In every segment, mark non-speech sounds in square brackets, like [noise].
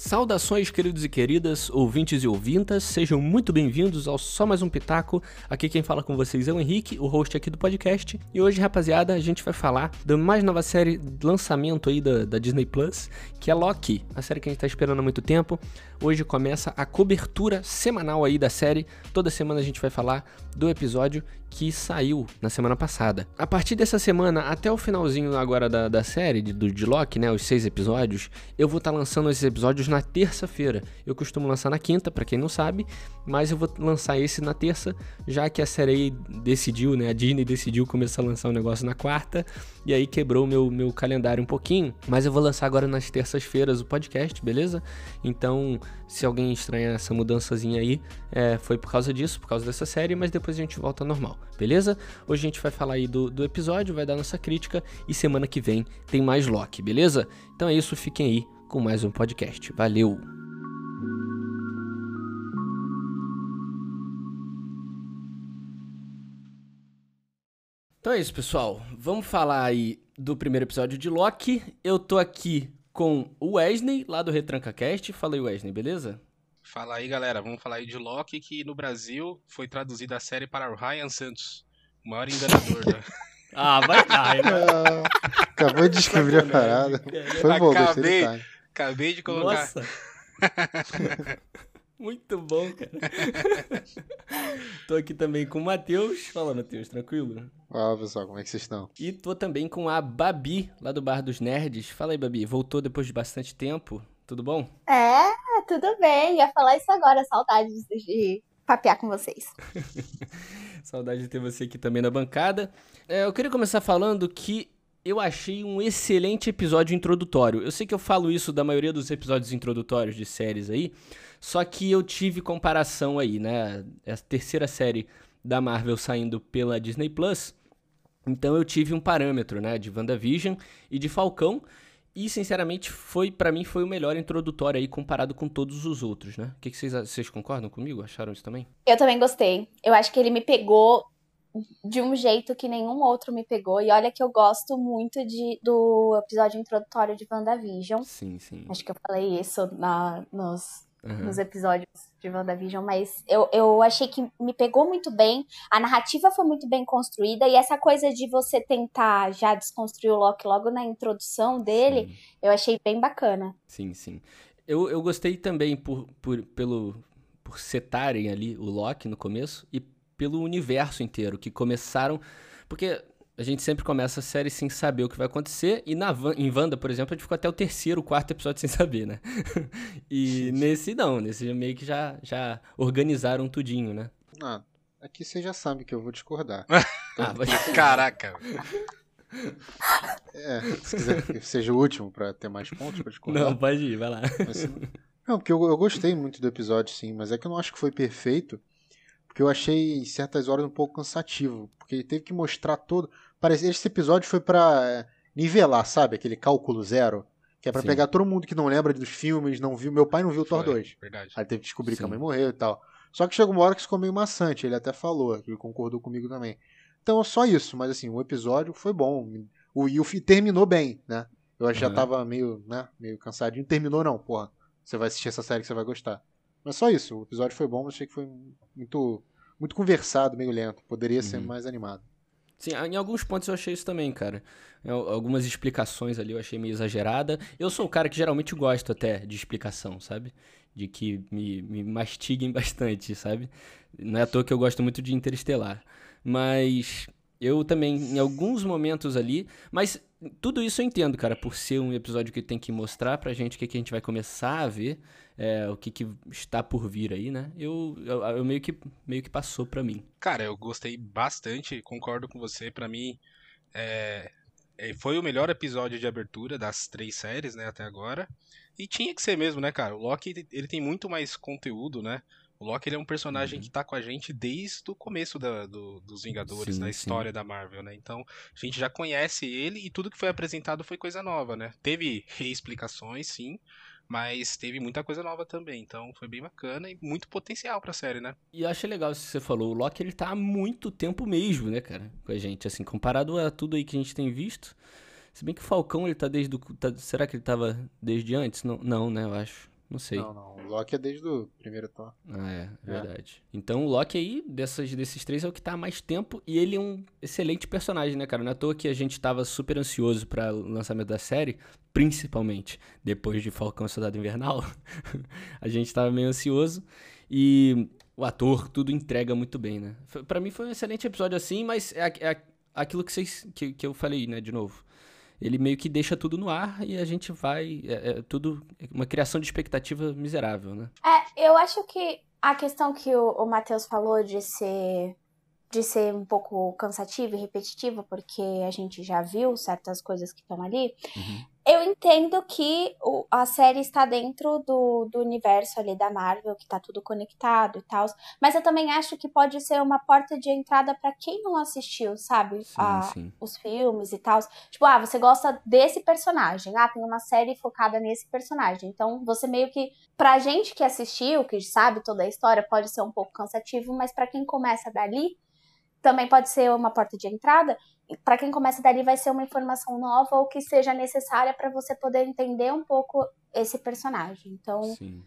Saudações, queridos e queridas, ouvintes e ouvintas, sejam muito bem-vindos ao Só Mais Um Pitaco. Aqui quem fala com vocês é o Henrique, o host aqui do podcast. E hoje, rapaziada, a gente vai falar da mais nova série de lançamento aí da, da Disney Plus, que é Loki, a série que a gente tá esperando há muito tempo. Hoje começa a cobertura semanal aí da série. Toda semana a gente vai falar do episódio que saiu na semana passada. A partir dessa semana, até o finalzinho agora da, da série, de, de Loki, né, os seis episódios, eu vou estar tá lançando esses episódios na terça-feira. Eu costumo lançar na quinta, para quem não sabe, mas eu vou lançar esse na terça, já que a série decidiu, né, a Disney decidiu começar a lançar um negócio na quarta, e aí quebrou o meu, meu calendário um pouquinho, mas eu vou lançar agora nas terças-feiras o podcast, beleza? Então, se alguém estranha essa mudançazinha aí, é, foi por causa disso, por causa dessa série, mas depois a gente volta ao normal, beleza? Hoje a gente vai falar aí do, do episódio, vai dar nossa crítica e semana que vem tem mais Loki, beleza? Então é isso, fiquem aí com mais um podcast. Valeu! Então é isso, pessoal. Vamos falar aí do primeiro episódio de Loki. Eu tô aqui com o Wesley, lá do Retranca Cast. Fala aí, Wesley, beleza? Fala aí, galera. Vamos falar aí de Loki, que no Brasil foi traduzida a série para o Ryan Santos, o maior enganador da. [laughs] ah, vai dar, ah, Acabou de descobrir a parada. Foi bom, acabei, acabei de colocar. Nossa. [laughs] Muito bom, cara. [laughs] tô aqui também com o Matheus. Fala, Matheus, tranquilo? Fala, pessoal, como é que vocês estão? E tô também com a Babi, lá do Bar dos Nerds. Fala aí, Babi, voltou depois de bastante tempo. Tudo bom? É, tudo bem. Ia falar isso agora, saudades de papear com vocês. [laughs] Saudade de ter você aqui também na bancada. É, eu queria começar falando que eu achei um excelente episódio introdutório. Eu sei que eu falo isso da maioria dos episódios introdutórios de séries aí, só que eu tive comparação aí, né? É a terceira série da Marvel saindo pela Disney Plus. Então eu tive um parâmetro, né, de WandaVision e de Falcão. E, sinceramente, foi para mim foi o melhor introdutório aí comparado com todos os outros, né? O que, que vocês, vocês concordam comigo? Acharam isso também? Eu também gostei. Eu acho que ele me pegou de um jeito que nenhum outro me pegou. E olha que eu gosto muito de, do episódio introdutório de WandaVision. Sim, sim. Acho que eu falei isso na, nos uhum. nos episódios de WandaVision, mas eu, eu achei que me pegou muito bem. A narrativa foi muito bem construída e essa coisa de você tentar já desconstruir o Loki logo na introdução dele, sim. eu achei bem bacana. Sim, sim. Eu, eu gostei também por, por, pelo, por setarem ali o Loki no começo e pelo universo inteiro, que começaram. Porque a gente sempre começa a série sem saber o que vai acontecer. E na, em Wanda, por exemplo, a gente ficou até o terceiro, quarto episódio [laughs] sem saber, né? e nesse não, nesse meio que já, já organizaram tudinho, né? Ah, aqui você já sabe que eu vou discordar. [laughs] ah, [laughs] Caraca! É, se quiser que seja o último pra ter mais pontos pra discordar. Não, pode ir, vai lá. Mas, não, porque eu, eu gostei muito do episódio, sim, mas é que eu não acho que foi perfeito. Porque eu achei em certas horas um pouco cansativo. Porque ele teve que mostrar todo. Parece, esse episódio foi para é, nivelar, sabe? Aquele cálculo zero. Que é pra Sim. pegar todo mundo que não lembra dos filmes, não viu. Meu pai não viu o Thor 2. Verdade. Aí teve que descobrir Sim. que a mãe morreu e tal. Só que chegou uma hora que ficou meio maçante. Ele até falou, que ele concordou comigo também. Então, só isso. Mas assim, o episódio foi bom. O Yuffie terminou bem, né? Eu uhum. já tava meio, né? Meio cansadinho. Terminou não, porra. Você vai assistir essa série que você vai gostar. Mas só isso. O episódio foi bom, mas achei que foi muito, muito conversado, meio lento. Poderia uhum. ser mais animado. Sim, em alguns pontos eu achei isso também, cara. Algumas explicações ali eu achei meio exagerada. Eu sou o cara que geralmente gosto até de explicação, sabe? De que me, me mastiguem [laughs] bastante, sabe? Não é à toa que eu gosto muito de Interestelar. Mas eu também, em alguns momentos ali. Mas tudo isso eu entendo, cara, por ser um episódio que tem que mostrar pra gente o que, que a gente vai começar a ver é, o que, que, está por vir aí, né? Eu, eu, eu, meio, que, meio que passou para mim. Cara, eu gostei bastante, concordo com você. para mim, é, foi o melhor episódio de abertura das três séries, né, até agora. E tinha que ser mesmo, né, cara? O Loki, ele tem muito mais conteúdo, né? O Loki ele é um personagem uhum. que tá com a gente desde o começo da, do, dos Vingadores, sim, da história sim. da Marvel, né? Então, a gente já conhece ele e tudo que foi apresentado foi coisa nova, né? Teve reexplicações, sim, mas teve muita coisa nova também, então foi bem bacana e muito potencial pra série, né? E eu achei legal isso que você falou, o Loki ele tá há muito tempo mesmo, né, cara, com a gente, assim, comparado a tudo aí que a gente tem visto. Se bem que o Falcão ele tá desde o. Tá, será que ele tava desde antes? Não, não, né, eu acho. Não sei. Não, não. O Loki é desde o primeiro Thor. Ah, é, verdade. É. Então o Loki aí, dessas, desses três, é o que tá há mais tempo. E ele é um excelente personagem, né, cara? Não é à toa que a gente tava super ansioso para o lançamento da série, principalmente depois de Falcão Soldado Invernal. [laughs] a gente tava meio ansioso. E o ator, tudo entrega muito bem, né? para mim foi um excelente episódio assim, mas é, é aquilo que, vocês, que, que eu falei, né, de novo ele meio que deixa tudo no ar e a gente vai. É, é tudo. Uma criação de expectativa miserável, né? É, eu acho que a questão que o, o Matheus falou de ser. De ser um pouco cansativo e repetitivo, porque a gente já viu certas coisas que estão ali. Uhum. Entendo que o, a série está dentro do, do universo ali da Marvel, que tá tudo conectado e tal. Mas eu também acho que pode ser uma porta de entrada para quem não assistiu, sabe? Sim, a, sim. Os filmes e tal. Tipo, ah, você gosta desse personagem. Ah, tem uma série focada nesse personagem. Então, você meio que. Pra gente que assistiu, que sabe toda a história, pode ser um pouco cansativo, mas para quem começa dali, também pode ser uma porta de entrada para quem começa dali vai ser uma informação nova ou que seja necessária para você poder entender um pouco esse personagem. Então, Sim.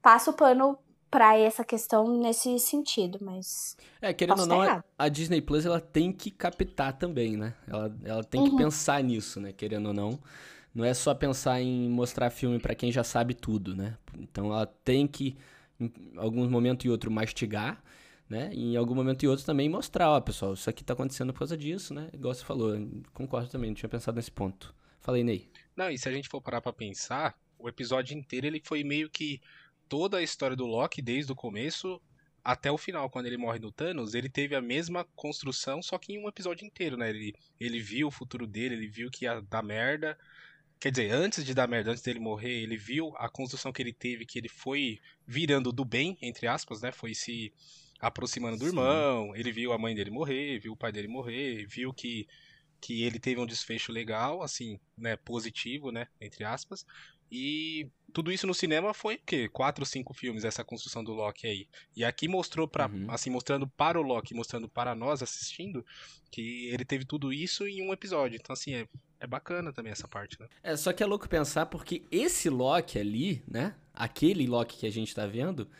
passa o pano para essa questão nesse sentido, mas é querendo ou não, a Disney Plus ela tem que captar também, né? Ela, ela tem uhum. que pensar nisso, né? Querendo ou não, não é só pensar em mostrar filme para quem já sabe tudo, né? Então ela tem que em algum momento e outro mastigar né? E em algum momento e outro também mostrar, ó, pessoal, isso aqui tá acontecendo por causa disso, né? Igual você falou, concordo também, não tinha pensado nesse ponto. Falei, Ney. Não, e se a gente for parar pra pensar, o episódio inteiro ele foi meio que toda a história do Loki, desde o começo até o final, quando ele morre no Thanos, ele teve a mesma construção, só que em um episódio inteiro, né? Ele, ele viu o futuro dele, ele viu que ia dar merda. Quer dizer, antes de dar merda, antes dele morrer, ele viu a construção que ele teve, que ele foi virando do bem, entre aspas, né? Foi se aproximando do Sim. irmão, ele viu a mãe dele morrer, viu o pai dele morrer, viu que, que ele teve um desfecho legal, assim, né, positivo, né, entre aspas, e tudo isso no cinema foi o quê? Quatro, cinco filmes, essa construção do Loki aí. E aqui mostrou para uhum. assim, mostrando para o Loki, mostrando para nós assistindo, que ele teve tudo isso em um episódio. Então, assim, é, é bacana também essa parte, né? É, só que é louco pensar porque esse Loki ali, né? Aquele Loki que a gente tá vendo,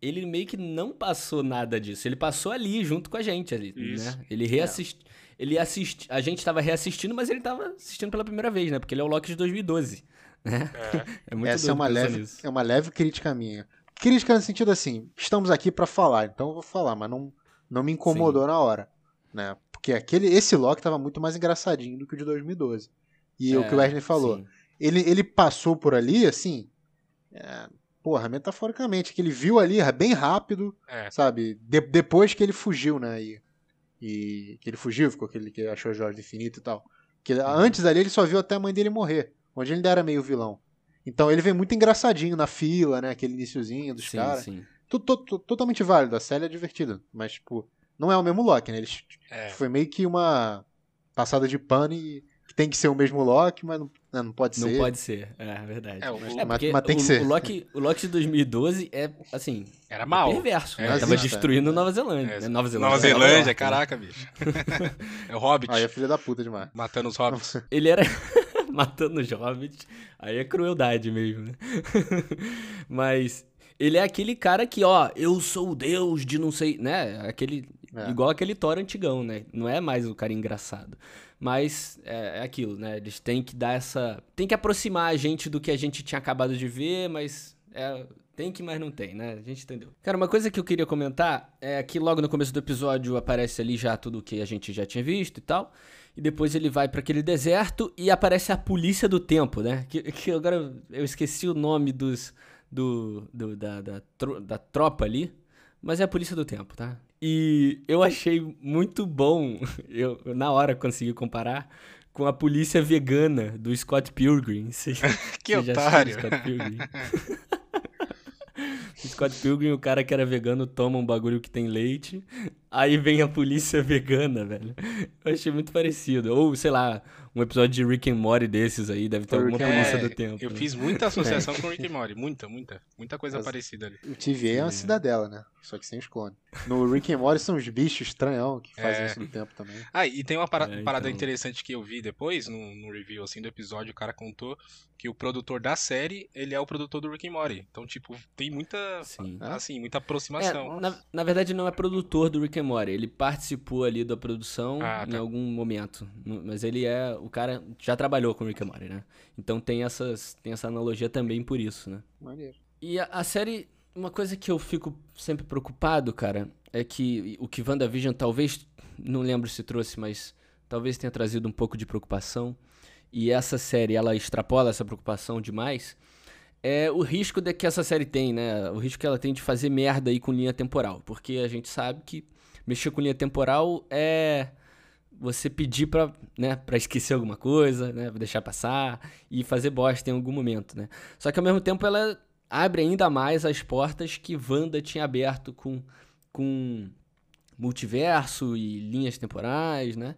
ele meio que não passou nada disso. Ele passou ali, junto com a gente ali, Isso. né? Ele reassistiu. É. Ele assist... A gente tava reassistindo, mas ele tava assistindo pela primeira vez, né? Porque ele é o Loki de 2012. Né? É. [laughs] é muito Essa é uma, leve, nisso. é uma leve crítica minha. Crítica no sentido assim, estamos aqui para falar, então eu vou falar, mas não, não me incomodou Sim. na hora. Né? Porque aquele, esse Loki tava muito mais engraçadinho do que o de 2012. E é, o que o Wesley falou. Ele, ele passou por ali, assim. É, porra, metaforicamente, que ele viu ali bem rápido, é. sabe? De, depois que ele fugiu, né? E, e, que ele fugiu, ficou aquele que achou Jorge Infinito e tal. Que uhum. antes ali ele só viu até a mãe dele morrer, onde ele ainda era meio vilão. Então ele vem muito engraçadinho na fila, né? Aquele iníciozinho dos caras. Totalmente válido, a série é divertida, mas, tipo, não é o mesmo Loki, né? Ele é. foi meio que uma passada de pano e tem que ser o mesmo Loki, mas não, não pode não ser. Não pode ser, é verdade. É, o, é, mas, mas, tem que o, ser. O Loki, o Loki de 2012 é, assim... Era mal. É perverso, né? Tava destruindo Nova Zelândia. É, né? Nova Zelândia. Nova Zelândia, caraca, bicho. é o Hobbit. Aí é filho da puta demais. Matando os Hobbits. [laughs] Ele era... [laughs] matando os Hobbits. Aí é crueldade mesmo, né? [laughs] mas... Ele é aquele cara que, ó, eu sou o deus de não sei, né? Aquele, é. Igual aquele Thor antigão, né? Não é mais o cara engraçado. Mas é, é, aquilo, né? Eles têm que dar essa. Tem que aproximar a gente do que a gente tinha acabado de ver, mas. É, tem que, mas não tem, né? A gente entendeu. Cara, uma coisa que eu queria comentar é que logo no começo do episódio aparece ali já tudo que a gente já tinha visto e tal. E depois ele vai para aquele deserto e aparece a polícia do tempo, né? Que, que agora eu esqueci o nome dos. Do, do da, da, da tropa ali. Mas é a polícia do tempo, tá? E eu achei muito bom, [laughs] eu na hora consegui comparar com a polícia vegana do Scott Pilgrim. [laughs] Você, [laughs] que você otário! Scott Pilgrim? Scott Pilgrim, o cara que era vegano, toma um bagulho que tem leite. Aí vem a polícia vegana, velho. Eu achei muito parecido. Ou, sei lá, um episódio de Rick and Morty desses aí, deve ter alguma polícia é, do tempo. Eu né? fiz muita associação com Rick and Morty, muita, muita, muita coisa Mas- parecida ali. O TVA é uma cidadela, né? Só que sem os clones. No Rick and Morty são os bichos estranhão que fazem É. isso no tempo também. Ah, e tem uma para- É, parada então. interessante que eu vi depois, no, no review assim, do episódio, o cara contou que o produtor da série, ele é o produtor do Rick and Morty. Então, tipo, tem muita, Sim. assim, muita É, aproximação. na, na verdade não é produtor do Rick and Morty, ele participou ali da produção Ah, em tá. algum momento, mas ele é, o cara já trabalhou com o Rick and Morty, né? Então tem essas, tem essa analogia também por isso, né? Maneiro. E a, a série, uma coisa que eu fico sempre preocupado, cara, é que o que WandaVision talvez, não lembro se trouxe, mas talvez tenha trazido um pouco de preocupação, e essa série, ela extrapola essa preocupação demais, é o risco de que essa série tem, né? O risco que ela tem de fazer merda aí com linha temporal, porque a gente sabe que mexer com linha temporal é você pedir pra, né, pra esquecer alguma coisa, né, deixar passar e fazer bosta em algum momento, né? Só que ao mesmo tempo ela abre ainda mais as portas que Wanda tinha aberto com, com multiverso e linhas temporais, né?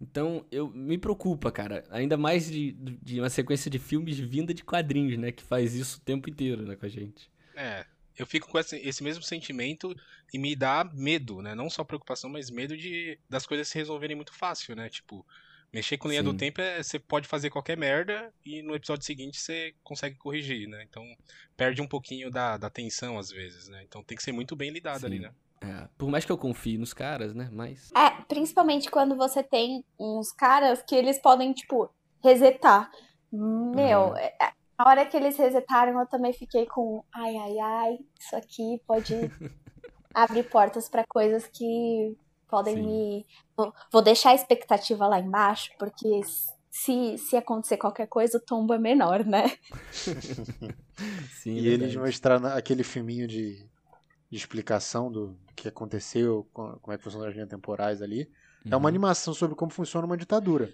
Então, eu me preocupa, cara. Ainda mais de, de uma sequência de filmes vinda de quadrinhos, né? Que faz isso o tempo inteiro, né, com a gente. É, eu fico com esse, esse mesmo sentimento e me dá medo, né? Não só preocupação, mas medo de das coisas se resolverem muito fácil, né? Tipo, mexer com linha Sim. do tempo é você pode fazer qualquer merda e no episódio seguinte você consegue corrigir, né? Então perde um pouquinho da, da tensão às vezes, né? Então tem que ser muito bem lidado ali, Sim. né? É, por mais que eu confie nos caras, né? Mas. É, principalmente quando você tem uns caras que eles podem, tipo, resetar. Meu, Uhum. é- é- a hora que eles resetaram, eu também fiquei com ai, ai, ai, isso aqui pode [laughs] abrir portas pra coisas que podem Sim. me. Vou, deixar a expectativa lá embaixo, porque se, se acontecer qualquer coisa, o tombo é menor, né? [laughs] Sim, E é eles verdade. mostraram aquele filminho de, de explicação do que aconteceu, co- como é que funcionam as linhas temporais ali. É uma Uhum. animação sobre como funciona uma ditadura.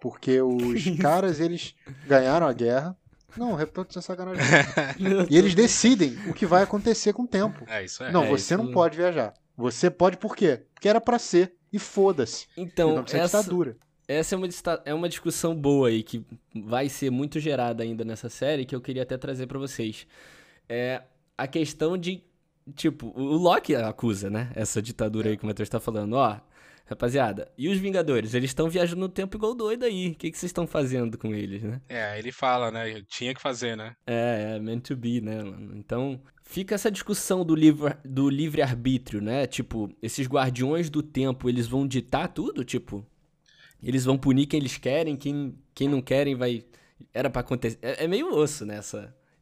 Porque [laughs] os caras, eles ganharam a guerra. Não, repito sem sacanagem. [laughs] E eles decidem o que vai acontecer com o tempo. É, isso é. Não, É, você isso- não pode viajar. Você pode por quê? Porque era pra ser. E foda-se. Então, essa, ditadura. essa é, uma, é uma discussão boa aí, que vai ser muito gerada ainda nessa série, que eu queria até trazer pra vocês. É a questão de, tipo, o Loki acusa, né? Essa ditadura aí que o Matheus tá falando. Ó, rapaziada, e os Vingadores? Eles estão viajando no tempo igual doido aí. O que, que vocês estão fazendo com eles, né? É, ele fala, né? Tinha que fazer, né? É, é meant to be, né, mano? Então, fica essa discussão do livre, do livre arbítrio, né? Tipo, esses guardiões do tempo, eles vão ditar tudo? Tipo, eles vão punir quem eles querem, quem, quem não querem vai. Era pra acontecer. É, é meio osso, né?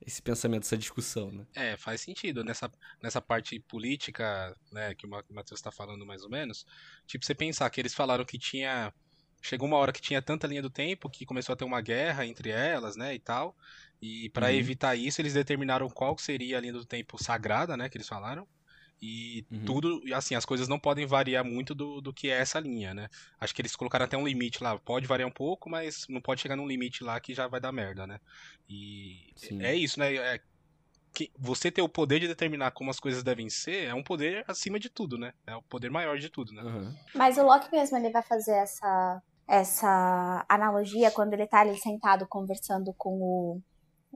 Esse pensamento, essa discussão, né? É, faz sentido. Nessa, nessa parte política, né, que o Ma- Matheus tá falando mais ou menos, tipo, você pensar que eles falaram que tinha. Chegou uma hora que tinha tanta linha do tempo que começou a ter uma guerra entre elas, né, e tal. E pra Uhum. evitar isso, eles determinaram qual seria a linha do tempo sagrada, né, que eles falaram. E Uhum. tudo, e assim, as coisas não podem variar muito do, do que é essa linha, né? Acho que eles colocaram até um limite lá. Pode variar um pouco, mas não pode chegar num limite lá que já vai dar merda, né? E Sim. é isso, né? É que você ter o poder de determinar como as coisas devem ser é um poder acima de tudo, né? É o poder maior de tudo, né? Aham. Mas o Loki mesmo, ele vai fazer essa, essa analogia quando ele tá ali sentado conversando com o,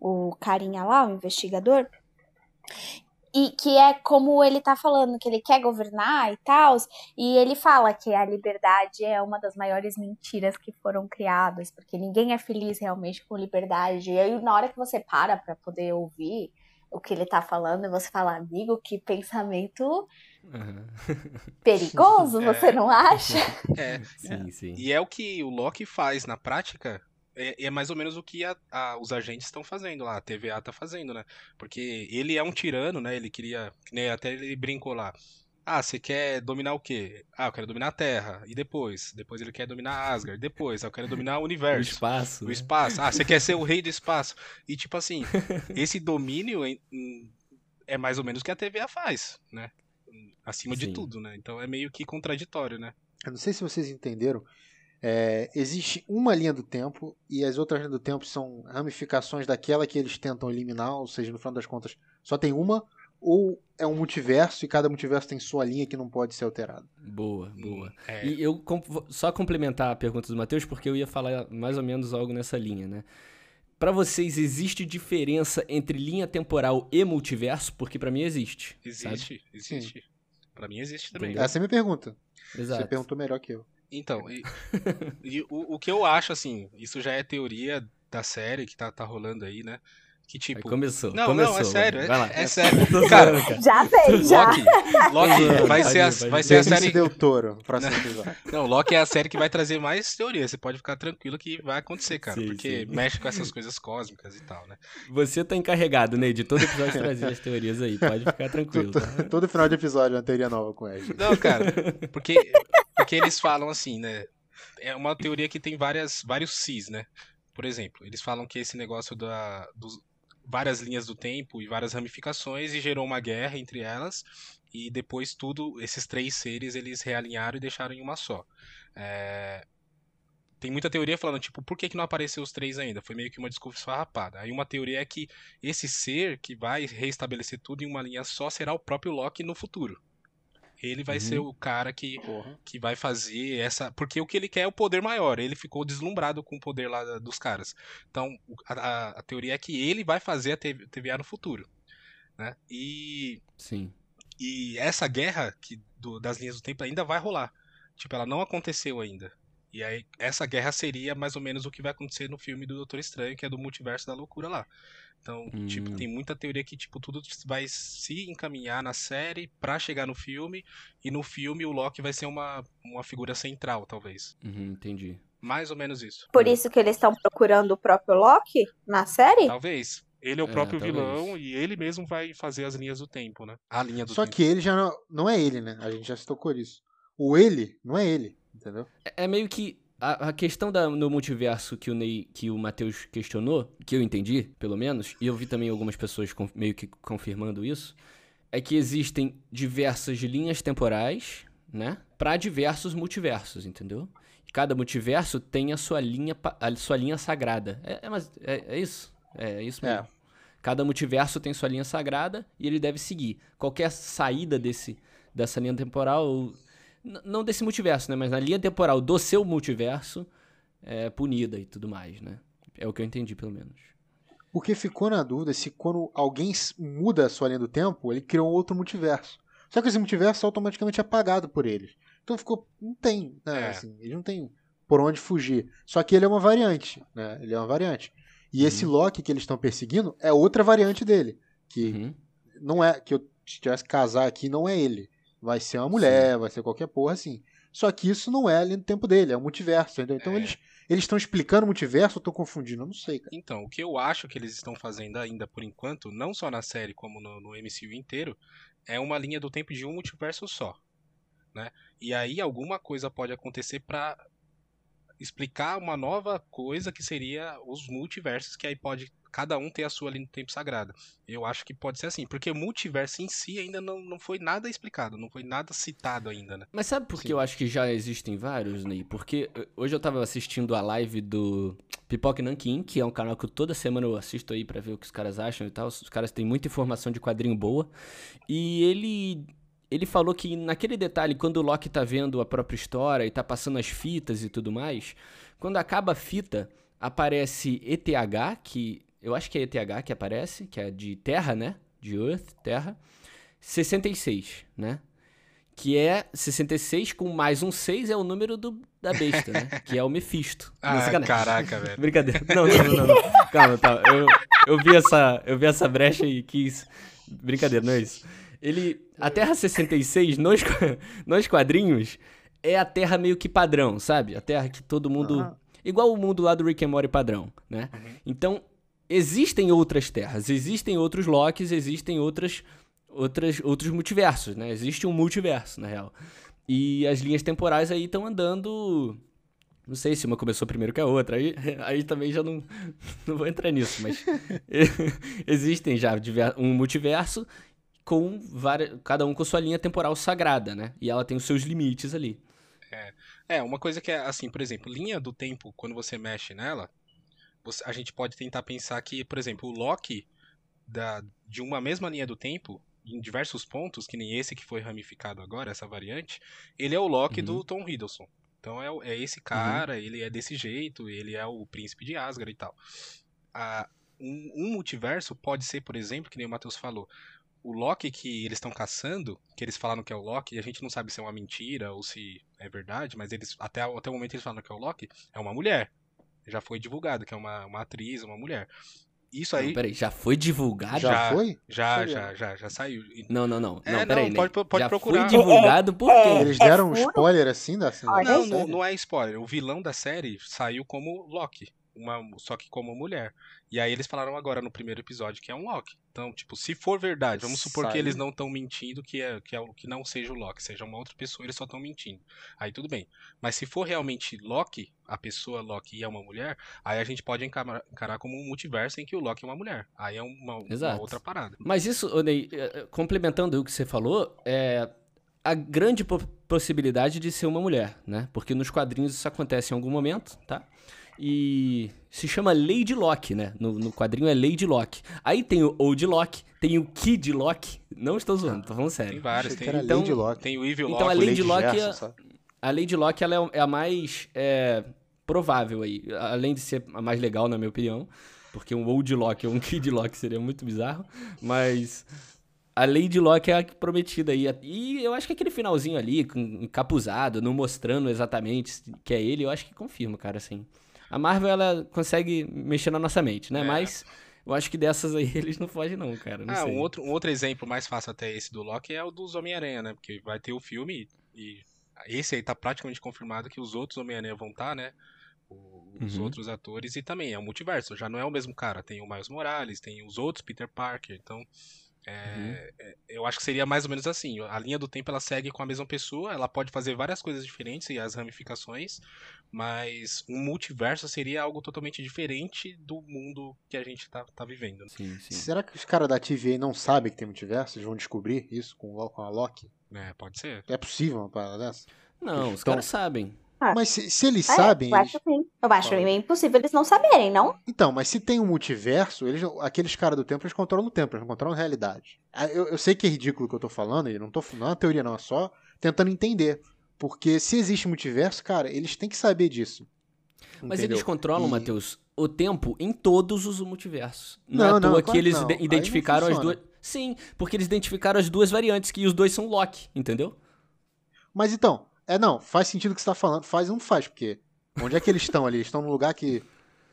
o carinha lá, o investigador. E que é como ele tá falando, que ele quer governar e tal. E ele fala que a liberdade é uma das maiores mentiras que foram criadas, porque ninguém é feliz realmente com liberdade. E aí, na hora que você para pra poder ouvir o que ele tá falando, você fala, amigo, que pensamento Aham. perigoso, [laughs] É. você não acha? É, Sim, sim. E é o que o Loki faz na prática. É, é mais ou menos o que a- a- os agentes estão fazendo lá, a TVA tá fazendo, né? Porque ele é um tirano, né? Ele queria. que nem Até ele brincou lá. Ah, você quer dominar o quê? Ah, eu quero dominar a Terra. E depois? Depois ele quer dominar Asgard. Depois, ah, eu quero dominar o [laughs] O universo. espaço. O né? espaço. Ah, você quer ser o [laughs] rei do espaço. E tipo assim, [laughs] esse domínio é mais ou menos o que a TVA faz, né? Acima de Sim. tudo, né? Então é meio que contraditório, né? Eu não sei se vocês entenderam. É, existe uma linha do tempo e as outras linhas do tempo são ramificações daquela que eles tentam eliminar, ou seja, no final das contas, só tem uma ou é um multiverso e cada multiverso tem sua linha que não pode ser alterada. Boa, boa. É. E eu só complementar a pergunta do Matheus, porque eu ia falar mais ou menos algo nessa linha, né? Para vocês, existe diferença entre linha temporal e multiverso? Porque para mim existe. Existe, sabe? existe. Para mim existe também. Essa é a minha pergunta. Exato. Você perguntou melhor que eu. Então, e, [laughs] e o, o, que eu acho, assim, isso já é teoria da série que tá, tá rolando aí, né? Que tipo. Aí começou. Não, começou, não, é sério. É, é, [laughs] sério. cara, já fez, já. Loki, Loki vai ser a, vai ser a série. Deu touro, próximo episódio. [laughs] Não, Loki é a série que vai trazer mais teoria. Você pode ficar tranquilo que vai acontecer, cara. Sim, porque sim. mexe com essas coisas cósmicas e tal, né? Você tá encarregado, Ney, de todo episódio trazer as teorias aí. Pode ficar tranquilo. Tá? Todo final de episódio é uma teoria nova com ele. Não, cara. Porque, porque eles falam assim, né? É uma teoria que tem várias, vários cis, né? Por exemplo, eles falam que esse negócio da, dos, várias linhas do tempo e várias ramificações e gerou uma guerra entre elas e depois tudo esses três seres eles realinharam e deixaram em uma só é... tem muita teoria falando tipo por que, que não apareceu os três ainda foi meio que uma desculpa esfarrapada aí uma teoria é que esse ser que vai reestabelecer tudo em uma linha só será o próprio Loki no futuro ele vai uhum. ser o cara que, que vai fazer essa. Porque o que ele quer é o poder maior. Ele ficou deslumbrado com o poder lá dos caras. Então, a, a teoria é que ele vai fazer a TVA no futuro. Né? E. Sim. E essa guerra que, do, das linhas do tempo ainda vai rolar. Tipo, ela não aconteceu ainda. E aí, essa guerra seria mais ou menos o que vai acontecer no filme do Doutor Estranho, que é do multiverso da loucura lá. Então, tipo, hum. tipo, tem muita teoria que, tipo, tudo vai se encaminhar na série para chegar no filme, e no filme o Loki vai ser uma, uma figura central, talvez. Uhum, entendi. Mais ou menos isso. Por isso que eles estão procurando o próprio Loki na série? Talvez. Ele é o é, próprio vilão e ele mesmo vai fazer as linhas do tempo, né? A linha do Só tempo. que ele já não, não é ele, né? A gente já se tocou isso. O ele não é ele, entendeu? É, é meio que a, questão da, no multiverso que o Ney, que o Matheus questionou, que eu entendi, pelo menos, e eu vi também algumas pessoas com, meio que confirmando isso, é que existem diversas linhas temporais, né, para diversos multiversos, entendeu? Cada multiverso tem a sua linha, a sua linha sagrada. É, é, mas, é, é isso? É, é isso mesmo. É. Cada multiverso tem sua linha sagrada e ele deve seguir. Qualquer saída desse, dessa linha temporal não desse multiverso, né? Mas na linha temporal do seu multiverso é punida e tudo mais, né? É o que eu entendi, pelo menos. Porque ficou na dúvida se quando alguém muda a sua linha do tempo, ele criou um outro multiverso. Só que esse multiverso é automaticamente apagado por eles. Então ficou. Não tem, né? É. Assim, ele não tem por onde fugir. Só que ele é uma variante, né? Ele é uma variante. E uhum. esse Loki que eles estão perseguindo é outra variante dele. Que uhum. não é. Que eu tivesse que casar aqui, não é ele. Vai ser uma mulher, Sim. vai ser qualquer porra assim. Só que isso não é ali no tempo dele, é o multiverso, entendeu? Então é. eles eles estão explicando o multiverso ou tô confundindo? Eu não sei, cara. Então, o que eu acho que eles estão fazendo ainda por enquanto, não só na série como no, no MCU inteiro, é uma linha do tempo de um multiverso só. Né? E aí alguma coisa pode acontecer para explicar uma nova coisa que seria os multiversos, que aí pode cada um ter a sua linha do tempo sagrada. Eu acho que pode ser assim, porque o multiverso em si ainda não, não foi nada explicado, não foi nada citado ainda, né? Mas sabe por que eu acho que já existem vários, Ney? Porque eh, hoje eu tava assistindo a live do Pipoque Nankin, que é um canal que toda semana eu assisto aí para ver o que os caras acham e tal. Os caras têm muita informação de quadrinho boa. E ele ele falou que naquele detalhe, quando o Loki tá vendo a própria história e tá passando as fitas e tudo mais, quando acaba a fita, aparece ETH, que eu acho que é ETH que aparece, que é de Terra, né? De Earth, Terra. 66, né? Que é 66 com mais um 6 é o número do, da besta, né? Que é o Mephisto. [laughs] ah, caraca, velho. [laughs] Brincadeira. Não, não, não, não. Calma, tá. Eu, eu, vi essa, eu vi essa brecha e quis. Brincadeira, não é isso. Ele. A Terra 66, nos, nos quadrinhos, é a Terra meio que padrão, sabe? A Terra que todo mundo. Uhum. Igual o mundo lá do Rick and Morty padrão, né? Uhum. Então, existem outras terras, existem outros Locks, existem outras, outras, outros multiversos, né? Existe um multiverso, na real. E as linhas temporais aí estão andando. Não sei se uma começou primeiro que a outra, aí, [laughs] aí também já não, [laughs] não vou entrar nisso, mas [laughs] existem já um multiverso com várias, cada um com sua linha temporal sagrada, né? E ela tem os seus limites ali. É, é uma coisa que é assim, por exemplo, linha do tempo, quando você mexe nela, a gente pode tentar pensar que, por exemplo, o Loki da, de uma mesma linha do tempo, em diversos pontos, que nem esse que foi ramificado agora, essa variante, ele é o Loki uhum. do Tom Hiddleston. Então é, é esse cara, uhum. ele é desse jeito, ele é o príncipe de Asgard e tal. Ah, um, um multiverso pode ser, por exemplo, que nem o Matheus falou, o Loki que eles estão caçando, que eles falaram que é o Loki, e a gente não sabe se é uma mentira ou se é verdade, mas eles até, até o momento eles falam que é o Loki, é uma mulher. Já foi divulgado que é uma, uma atriz, uma mulher. Isso aí. Não, peraí, já foi divulgado? Já, já foi? Já, já, já, já saiu. Não, não, não. É, não, peraí, não, pode, pode já procurar. Foi divulgado por quê? Eles deram um spoiler assim da Não, não, não é spoiler. O vilão da série saiu como Loki uma, só que como mulher. E aí eles falaram agora no primeiro episódio que é um Loki. Então, tipo, se for verdade, vamos supor Sai. que eles não estão mentindo, que é que, é, que não seja o Loki, seja uma outra pessoa, eles só estão mentindo. Aí tudo bem. Mas se for realmente Loki, a pessoa Loki é uma mulher, aí a gente pode encarar, encarar como um multiverso em que o Loki é uma mulher. Aí é uma, uma outra parada. Mas isso, Ney, eh, complementando o que você falou, é a grande possibilidade de ser uma mulher, né? Porque nos quadrinhos isso acontece em algum momento, tá? E se chama Lady Locke, né? No, no quadrinho é Lady Locke. Aí tem o Old Locke, tem o Kid Locke. Não estou zoando, tô falando sério. Tem vários, tem, então, Lady Locke. tem o Evil Locke. Então a Lady, Locke, Gerson, é, a Lady Locke ela é, é a mais é, provável aí. Além de ser a mais legal, na minha opinião. Porque um Old Locke ou um Kid Locke seria muito bizarro. Mas a Lady Locke é a prometida aí. E eu acho que aquele finalzinho ali, encapuzado, não mostrando exatamente que é ele, eu acho que confirma, cara, assim. A Marvel, ela consegue mexer na nossa mente, né? É. Mas eu acho que dessas aí [laughs] eles não fogem não, cara. Não ah, sei. um outro, um outro exemplo mais fácil até esse do Loki é o dos Homem-Aranha, né? Porque vai ter o filme e esse aí tá praticamente confirmado que os outros Homem-Aranha vão estar, tá, né? Os uhum. outros atores e também é um multiverso, já não é o mesmo cara. Tem o Miles Morales, tem os outros Peter Parker, então é, uhum. É, eu acho que seria mais ou menos assim. A linha do tempo ela segue com a mesma pessoa, ela pode fazer várias coisas diferentes e as ramificações, mas um multiverso seria algo totalmente diferente do mundo que a gente tá, tá vivendo. Né? Sim, sim. Será que os caras da TVA não sabem que tem multiverso? Eles vão descobrir isso com, com a Loki? É, pode ser. É possível uma parada dessa? Não, os caras sabem. Ah. Mas se, se eles é, sabem. Eu acho sim. Eu acho ah. impossível eles não saberem, não? Então, mas se tem um multiverso, eles, aqueles caras do tempo, eles controlam o tempo, eles não controlam a realidade. Ah, eu, eu sei que é ridículo o que eu tô falando, e não, tô, não é uma teoria, não, é só tentando entender. Porque se existe multiverso, cara, eles têm que saber disso. Mas entendeu? eles controlam, e... Matheus, o tempo em todos os multiversos. Não, não é à toa claro que eles não. identificaram as duas. Sim, porque eles identificaram as duas variantes, que os dois são Loki, entendeu? Mas então, é, não, faz sentido o que você tá falando. Faz ou não faz, porque onde é que eles estão ali? Eles estão num lugar que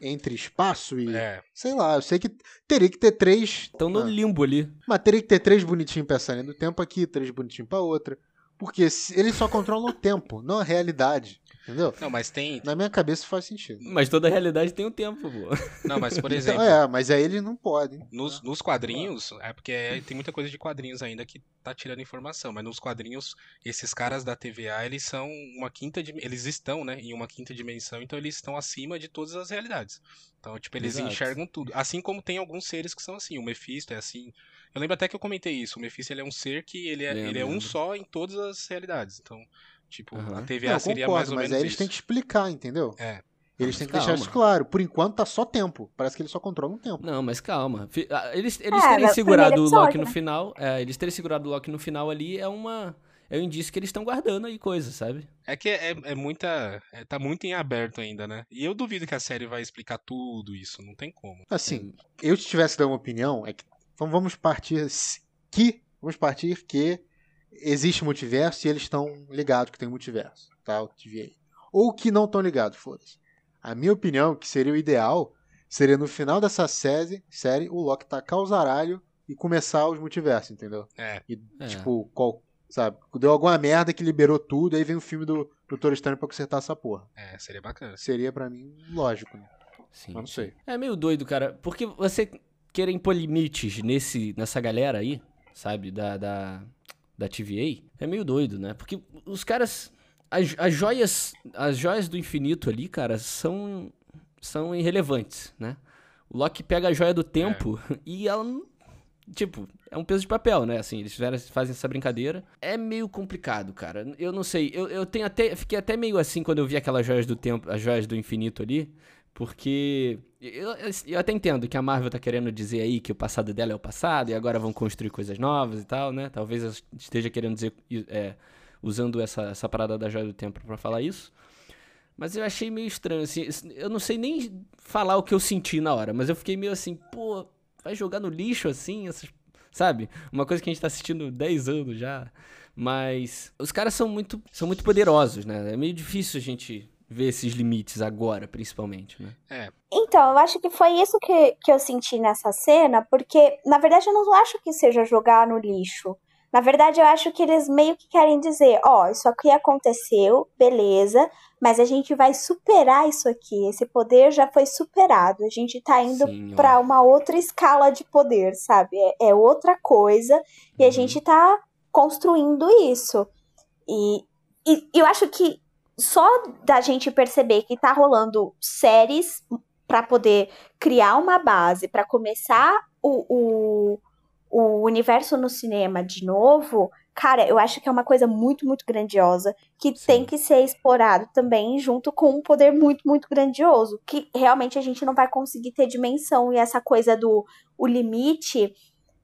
entre espaço e. É. Sei lá, eu sei que teria que ter três. Estão no ah, limbo ali. Mas teria que ter três bonitinhos pensando do tempo aqui, três bonitinhos pra outra. Porque eles só controlam o tempo, não a realidade. Entendeu? Não, mas tem. Na minha cabeça faz sentido. Mas toda realidade tem um tempo, pô. Não, mas por então, exemplo. Então, é, mas aí eles não podem. Nos, nos quadrinhos, é porque tem muita coisa de quadrinhos ainda que tá tirando informação, mas nos quadrinhos, esses caras da TVA, eles são uma quinta. Eles estão, né, em uma quinta dimensão, então eles estão acima de todas as realidades. Então, tipo, eles Exato. enxergam tudo. Assim como tem alguns seres que são assim. O Mephisto é assim. Eu lembro até que eu comentei isso. O Mephisto ele é um ser que ele é, ele é um só em todas as realidades. Então. Tipo, uhum. a TVA não, seria concordo, mais ou mas menos aí eles isso. têm que explicar, entendeu? É. Eles têm que calma. deixar isso claro. Por enquanto tá só tempo. Parece que eles só controlam o tempo. Não, mas calma. Eles, eles é, terem segurado o Loki no né? final. É, eles terem segurado o Loki no final ali é uma. É um indício que eles estão guardando aí coisas, sabe? É que é, é muita. É, tá muito em aberto ainda, né? E eu duvido que a série vai explicar tudo isso. Não tem como. Assim, é. eu se tivesse dar uma opinião, é que. Então vamos partir que. Vamos partir que existe multiverso e eles estão ligados que tem multiverso, tá? O TVA. Ou que não estão ligados, foda-se. A minha opinião, que seria o ideal, seria no final dessa série, série o Loki tacar o zaralho e começar os multiversos, entendeu? É. E, é. tipo, qual, sabe? Deu alguma merda que liberou tudo, aí vem o filme do Doutor Estranho pra consertar essa porra. É, seria bacana. Seria para mim lógico, né? Sim. Mas não sei. É meio doido, cara. Porque você querer impor limites nesse, nessa galera aí, sabe? Da, da, da TVA, é meio doido, né? Porque os caras. As, as joias. As joias do infinito ali, cara, são. são irrelevantes, né? O Loki pega a joia do tempo é. [laughs] e ela. Tipo, é um peso de papel, né? Assim, eles fizeram, fazem essa brincadeira. É meio complicado, cara. Eu não sei. Eu, eu tenho até. Fiquei até meio assim quando eu vi aquelas joias do tempo, as joias do infinito ali. Porque eu, eu, até entendo que a Marvel tá querendo dizer aí que o passado dela é o passado e agora vão construir coisas novas e tal, né? Talvez eu esteja querendo dizer, é, usando essa, essa parada da Joia do Tempo para falar isso. Mas eu achei meio estranho, assim. Eu não sei nem falar o que eu senti na hora, mas eu fiquei meio assim, pô, vai jogar no lixo assim, essas, sabe? Uma coisa que a gente tá assistindo 10 anos já. Mas os caras são muito, são muito poderosos, né? É meio difícil a gente ver esses limites agora, principalmente, né? É. Então, eu acho que foi isso que, que eu senti nessa cena, porque, na verdade, eu não acho que seja jogar no lixo. Na verdade, eu acho que eles meio que querem dizer, ó, oh, isso aqui aconteceu, beleza, mas a gente vai superar isso aqui. Esse poder já foi superado. A gente tá indo para uma outra escala de poder, sabe? É, é outra coisa e a uhum. gente tá construindo isso. E, e eu acho que só da gente perceber que tá rolando séries para poder criar uma base, para começar o, o, o universo no cinema de novo, cara, eu acho que é uma coisa muito, muito grandiosa que Sim. tem que ser explorado também junto com um poder muito, muito grandioso, que realmente a gente não vai conseguir ter dimensão e essa coisa do o limite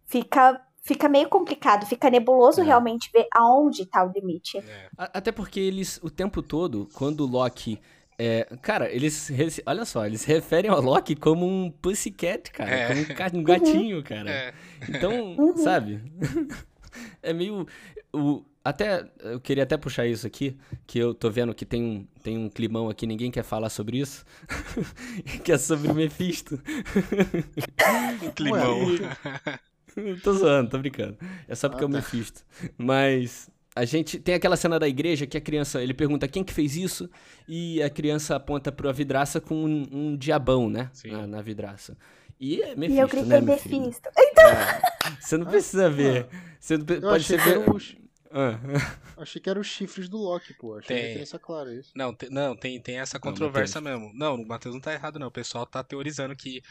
fica fica meio complicado, fica nebuloso é. realmente ver aonde tá o limite. É. Até porque eles, o tempo todo, quando o Loki. É, cara, eles. Olha só, eles referem ao Loki como um pussycat, cara. É. Como um, um gatinho, uhum. cara. É. Então, uhum. sabe? [laughs] é meio. O, até, eu queria até puxar isso aqui, que eu tô vendo que tem um, tem um climão aqui, ninguém quer falar sobre isso, [laughs] que é sobre Mephisto. um [laughs] climão. [laughs] tô zoando, tô brincando. É só porque ah, tá. eu me fisto. Mas a gente tem aquela cena da igreja que a criança, ele pergunta quem que fez isso e a criança aponta para a vidraça com um, um diabão, né, na, na, vidraça. E é Mephisto, e eu gritei né, Mephisto. Então... É, você não precisa ver. Você não, pode ser ver... Os... Ah. Achei que eram os chifres do Loki, pô. Achei tem. que essa clara isso. Não, tem, não, tem, tem essa controvérsia mesmo. Não, o Matheus não tá errado, não. O pessoal tá teorizando que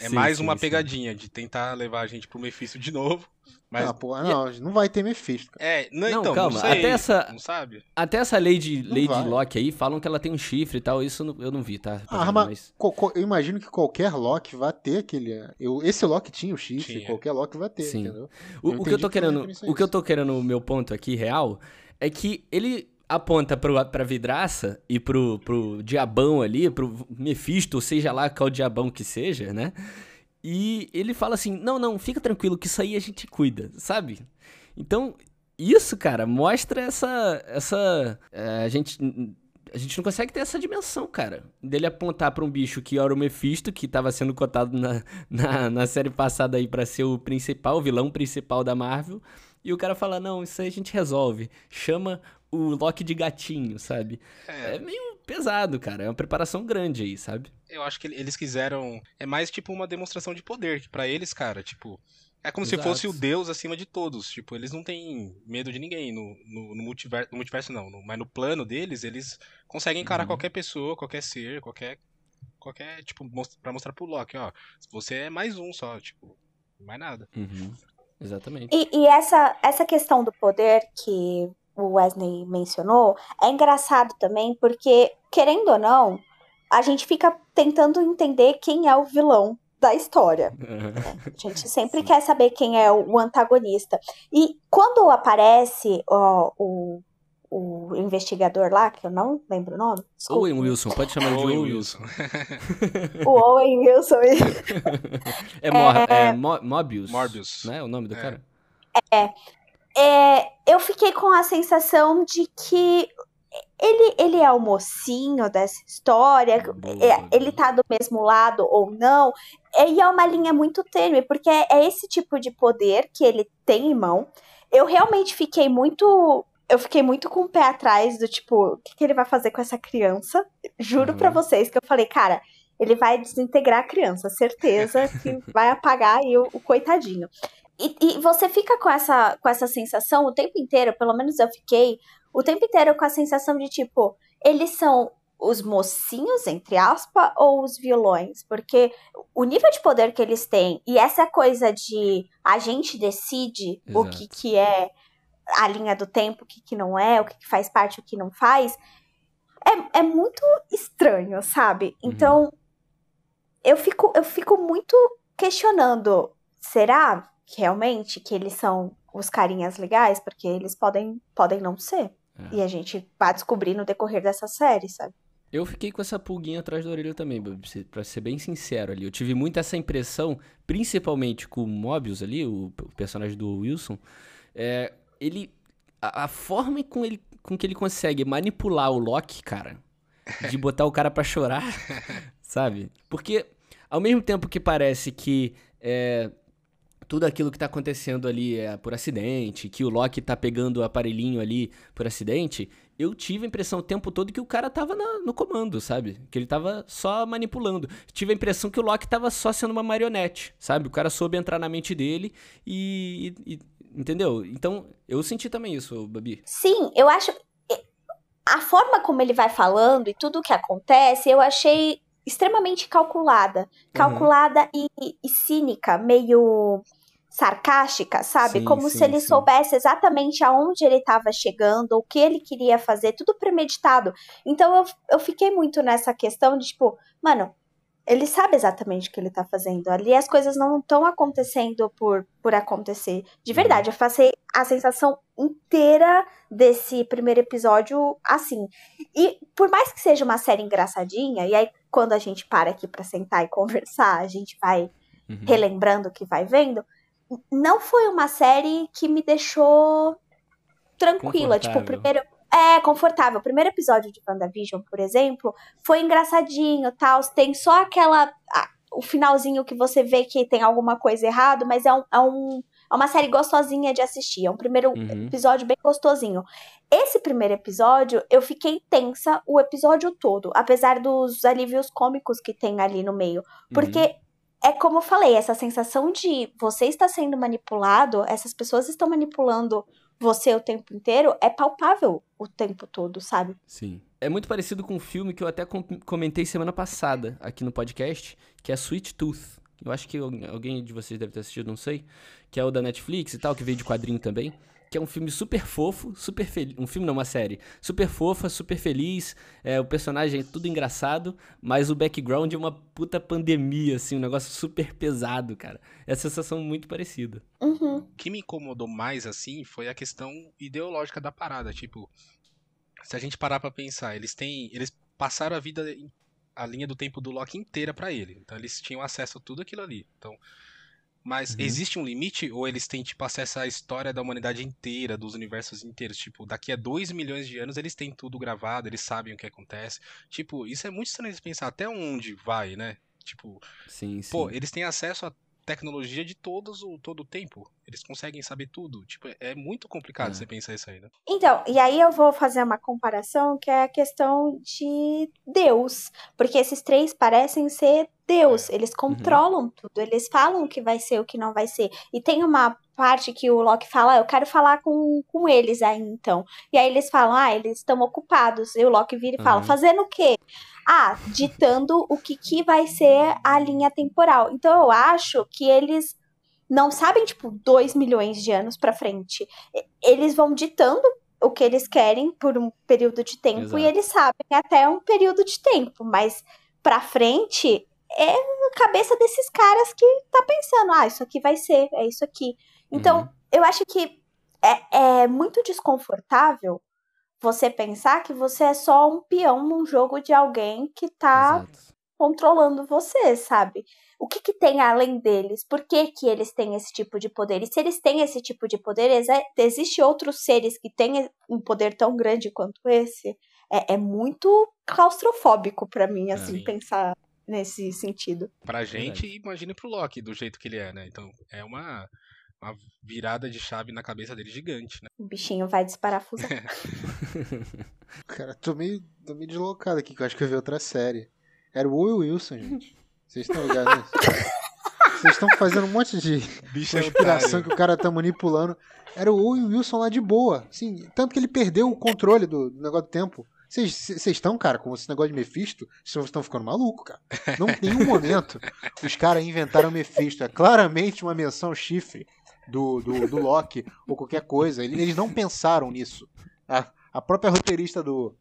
é sim, mais sim, uma sim. pegadinha de tentar levar a gente pro Mephisto de novo. [laughs] Mas... Ah, porra, não, não vai ter Mephisto. Cara. É, não, não então, calma, não sei, até essa, não sabe? Até essa Lady, Lady Loki aí falam que ela tem um chifre e tal, isso eu não vi, tá? Ah, mas, eu imagino que qualquer Loki vai ter aquele, eu, esse Loki tinha o chifre, tinha. qualquer Loki vai ter, Sim. entendeu? O, o que eu tô querendo, o que eu tô querendo, o meu ponto aqui real, é que ele aponta pro, pra vidraça e pro, pro diabão ali, pro Mephisto, seja lá qual diabão que seja, né? E ele fala assim: não, não, fica tranquilo que isso aí a gente cuida, sabe? Então, isso, cara, mostra essa. essa é, a gente. A gente não consegue ter essa dimensão, cara. Dele apontar para um bicho que era o Mephisto, que estava sendo cotado na, [laughs] na, na, série passada aí para ser o principal, o vilão principal da Marvel. E o cara fala: não, isso aí a gente resolve. Chama o Loki de gatinho, sabe? É, é meio pesado, cara. É uma preparação grande aí, sabe? Eu acho que eles quiseram. É mais tipo uma demonstração de poder, que para eles, cara, tipo. É como Exato. se fosse o Deus acima de todos. Tipo, eles não têm medo de ninguém. No, no, no multiverso, no multiverso não, no, mas no plano deles, eles conseguem encarar uhum. qualquer pessoa, qualquer ser, qualquer. Qualquer, tipo, most pra mostrar pro Loki, ó. Você é mais um só, tipo, mais nada. Uhum. Exatamente. E, e, essa, essa questão do poder que o Wesley mencionou é engraçado também, porque, querendo ou não, a gente fica tentando entender quem é o vilão da história. [laughs] A gente sempre Sim. quer saber quem é o antagonista. E quando aparece ó, o, o investigador lá, que eu não lembro o nome. Desculpa. Owen Wilson, pode chamar de Owen Wilson. [laughs] o Owen Wilson. [laughs] é, Mor é, é Mobius. Morbius. Né? O nome do é. cara? É. é. Eu fiquei com a sensação de que ele, ele é o mocinho dessa história, é, ele tá do mesmo lado ou não, e é uma linha muito tênue, porque é, é esse tipo de poder que ele tem em mão. Eu realmente fiquei muito. Eu fiquei muito com o pé atrás do tipo, o que, que ele vai fazer com essa criança? Juro uhum. para vocês que eu falei, cara, ele vai desintegrar a criança, certeza que vai apagar aí o, o coitadinho. E, e, você fica com essa, com essa sensação o tempo inteiro, pelo menos eu fiquei, o tempo inteiro com a sensação de tipo, eles são os mocinhos, entre aspas, ou os vilões? Porque o nível de poder que eles têm e essa coisa de a gente decide Exato. o que, que é a linha do tempo, o que, que não é, o que, que faz parte, o que não faz, é, é muito estranho, sabe? Uhum. Então, eu fico, eu fico muito questionando, será realmente que eles são os carinhas legais? Porque eles podem, podem não ser. É. E a gente vai descobrir no decorrer dessa série, sabe? Eu fiquei com essa pulguinha atrás da orelha também, para ser bem sincero ali. Eu tive muito essa impressão, principalmente com o Mobius ali, o, personagem do Wilson. É, ele. A, a, forma com, ele, com que ele consegue manipular o Loki, cara, de [laughs] botar o cara para chorar, sabe? Porque ao mesmo tempo que parece que é, tudo aquilo que tá acontecendo ali é por acidente, que o Loki tá pegando o aparelhinho ali por acidente, eu tive a impressão o tempo todo que o cara tava na, no comando, sabe? Que ele tava só manipulando. Tive a impressão que o Loki tava só sendo uma marionete, sabe? O cara soube entrar na mente dele e, e, e entendeu? Então, eu senti também isso, Babi. Sim, eu acho a forma como ele vai falando e tudo o que acontece, eu achei extremamente calculada. Uhum. Calculada uhum. e, e, cínica, meio sarcástica, sabe? Sim, Como sim, se ele sim. soubesse exatamente aonde ele estava chegando, o que ele queria fazer, tudo premeditado. Então eu, eu fiquei muito nessa questão de, tipo, mano, ele sabe exatamente o que ele está fazendo. Ali as coisas não estão acontecendo por, por acontecer. De verdade, eu passei a sensação inteira desse primeiro episódio assim. E por mais que seja uma série engraçadinha, e aí quando a gente para aqui para sentar e conversar, a gente vai uhum. relembrando o que vai vendo, não foi uma série que me deixou tranquila. Tipo, o primeiro é, confortável. O primeiro episódio de WandaVision, por exemplo, foi engraçadinho, tal. Tem só aquela. o finalzinho que você vê que tem alguma coisa errado, mas é, um, é, um, é uma série gostosinha de assistir. É um primeiro uhum. episódio bem gostosinho. Esse primeiro episódio, eu fiquei tensa o episódio todo, apesar dos alívios cômicos que tem ali no meio. Porque uhum é como eu falei, essa sensação de você está sendo manipulado, essas pessoas estão manipulando você o tempo inteiro é palpável o tempo todo, sabe? Sim. É muito parecido com um filme que eu até comentei semana passada aqui no podcast, que é Sweet Tooth. Eu acho que alguém de vocês deve ter assistido, não sei. Que é o da Netflix e tal, que veio de quadrinho também que é um filme super fofo, super feliz. Um filme não, uma série. Super fofa, super feliz. É, o personagem é tudo engraçado, mas o background é uma puta pandemia, assim, um negócio super pesado, cara. É a sensação muito parecida. Uhum. O que me incomodou mais, assim, foi a questão ideológica da parada. Tipo, se a gente parar pra pensar, eles têm. Eles passaram a vida. A linha do tempo do Loki inteira para ele. Então eles tinham acesso a tudo aquilo ali. Então mas uhum. existe um limite ou eles têm, tipo, acesso à história da humanidade inteira, dos universos inteiros? Tipo, daqui a 2 milhões de anos eles têm tudo gravado, eles sabem o que acontece. Tipo, isso é muito estranho de pensar até onde vai, né? Tipo, sim, sim. pô, eles têm acesso a tecnologia de todos o todo o tempo. Eles conseguem saber tudo. Tipo, é muito complicado é. você pensar isso aí, né? Então, e aí eu vou fazer uma comparação que é a questão de Deus, porque esses três parecem ser Deus, é. eles controlam uhum. tudo, eles falam o que vai ser, o que não vai ser. E tem uma parte que o Loki fala, ah, eu quero falar com, com eles aí então. E aí eles falam, ah, eles estão ocupados. E o Loki vira e fala, uhum. fazendo o quê? Ah, ditando o que, que vai ser a linha temporal. Então eu acho que eles não sabem, tipo, dois milhões de anos pra frente. Eles vão ditando o que eles querem por um período de tempo Exato. e eles sabem até um período de tempo, mas pra frente é a cabeça desses caras que tá pensando, ah, isso aqui vai ser, é isso aqui. Então, uhum. eu acho que é, é muito desconfortável você pensar que você é só um peão num jogo de alguém que tá Exato. controlando você, sabe? O que, que tem além deles? Por que, que eles têm esse tipo de poder? E se eles têm esse tipo de poder, existe outros seres que têm um poder tão grande quanto esse? É, é muito claustrofóbico para mim, assim, pensar nesse sentido. Pra gente, Verdade. imagine pro Loki, do jeito que ele é, né? Então, é uma uma virada de chave na cabeça dele gigante, né? O bichinho vai desparafusar. [laughs] Cara, tô meio, tô meio deslocado aqui, que eu acho que eu vi outra série. Era o Will Wilson, gente. Vocês estão ligados nisso? Vocês estão fazendo um monte de Bicho conspiração que o cara tá manipulando. Era o Will Wilson lá de boa. Assim, tanto que ele perdeu o controle do, do negócio do tempo. Vocês estão, cara, com esse negócio de Mephisto, vocês estão ficando maluco, cara. Não tem um momento os caras inventaram Mephisto. É claramente uma menção chifre do, do, do Loki ou qualquer coisa. Eles não pensaram nisso. A, a própria roteirista do,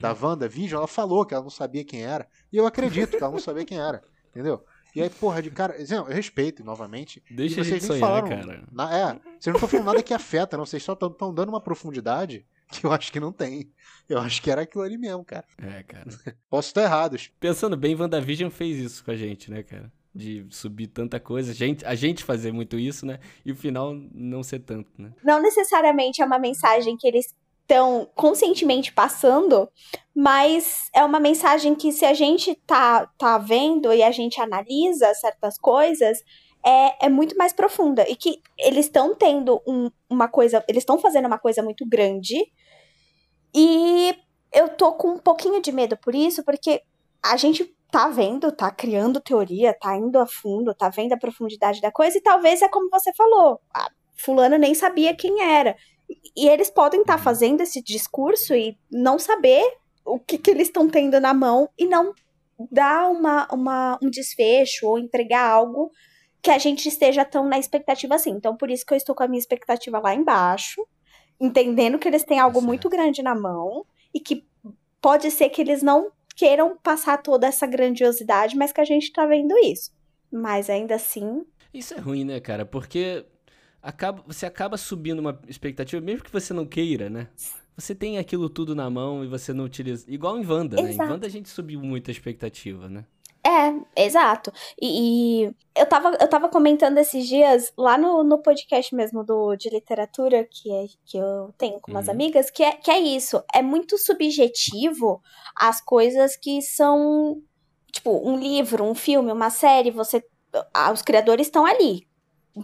da Wanda Vision, ela falou que ela não sabia quem era. E eu acredito que ela não sabia quem era. Entendeu? E aí, porra, de cara. Eu respeito, novamente. Deixa e vocês a gente sonhar, falaram, cara. Na, é, vocês não estão falando nada que afeta, não. Vocês só estão dando uma profundidade que eu acho que não tem. Eu acho que era aquilo ali mesmo, cara. É, cara. [laughs] Posso estar errado. Pensando bem, WandaVision fez isso com a gente, né, cara? De subir tanta coisa, a gente, a gente fazer muito isso, né? E o final não ser tanto, né? Não necessariamente é uma mensagem que eles estão conscientemente passando, mas é uma mensagem que se a gente tá, tá vendo e a gente analisa certas coisas, é, é muito mais profunda. E que eles estão tendo um, uma coisa, eles estão fazendo uma coisa muito grande. E eu tô com um pouquinho de medo por isso, porque a gente tá vendo, tá criando teoria, tá indo a fundo, tá vendo a profundidade da coisa, e talvez é como você falou, a fulano nem sabia quem era. E eles podem estar tá fazendo esse discurso e não saber o que, que eles estão tendo na mão e não dar uma, uma, um desfecho ou entregar algo que a gente esteja tão na expectativa assim. Então, por isso que eu estou com a minha expectativa lá embaixo, entendendo que eles têm algo muito grande na mão e que pode ser que eles não queiram passar toda essa grandiosidade, mas que a gente tá vendo isso. Mas ainda assim. Isso é ruim, né, cara? Porque acaba, você acaba subindo uma expectativa, mesmo que você não queira, né? Você tem aquilo tudo na mão e você não utiliza. Igual em Wanda, Exato. né? Em Wanda a gente subiu muita expectativa, né? É, exato. E, e, eu, tava, eu tava comentando esses dias lá no, no podcast mesmo do, de literatura que, é, que eu tenho com umas uhum. amigas, que é, que é isso. É muito subjetivo as coisas que são. Tipo, um livro, um filme, uma série, você. Os criadores estão ali